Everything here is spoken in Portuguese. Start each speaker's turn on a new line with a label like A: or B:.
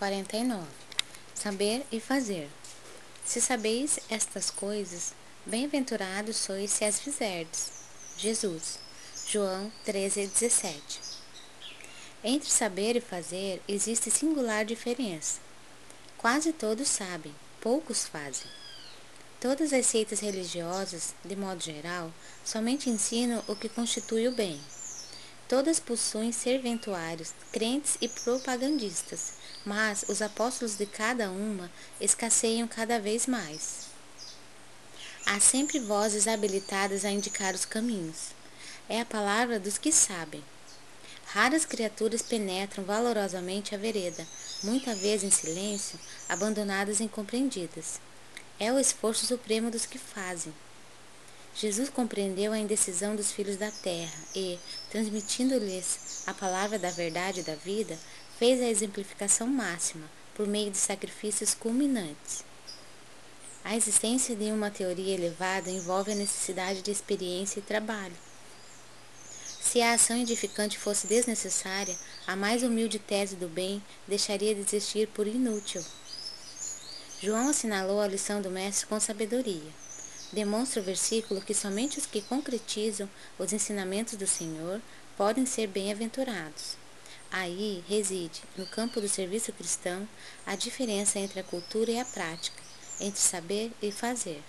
A: 49 Saber e fazer. Se sabeis estas coisas, bem-aventurados sois se as fizerdes. Jesus. João 13:17. Entre saber e fazer existe singular diferença. Quase todos sabem, poucos fazem. Todas as seitas religiosas, de modo geral, somente ensinam o que constitui o bem. Todas possuem serventuários, crentes e propagandistas, mas os apóstolos de cada uma escasseiam cada vez mais. Há sempre vozes habilitadas a indicar os caminhos. É a palavra dos que sabem. Raras criaturas penetram valorosamente a vereda, muita vez em silêncio, abandonadas e incompreendidas. É o esforço supremo dos que fazem. Jesus compreendeu a indecisão dos filhos da terra e, transmitindo-lhes a palavra da verdade e da vida, fez a exemplificação máxima por meio de sacrifícios culminantes. A existência de uma teoria elevada envolve a necessidade de experiência e trabalho. Se a ação edificante fosse desnecessária, a mais humilde tese do bem deixaria de existir por inútil. João assinalou a lição do Mestre com sabedoria demonstra o versículo que somente os que concretizam os ensinamentos do Senhor podem ser bem-aventurados. Aí reside, no campo do serviço cristão, a diferença entre a cultura e a prática, entre saber e fazer.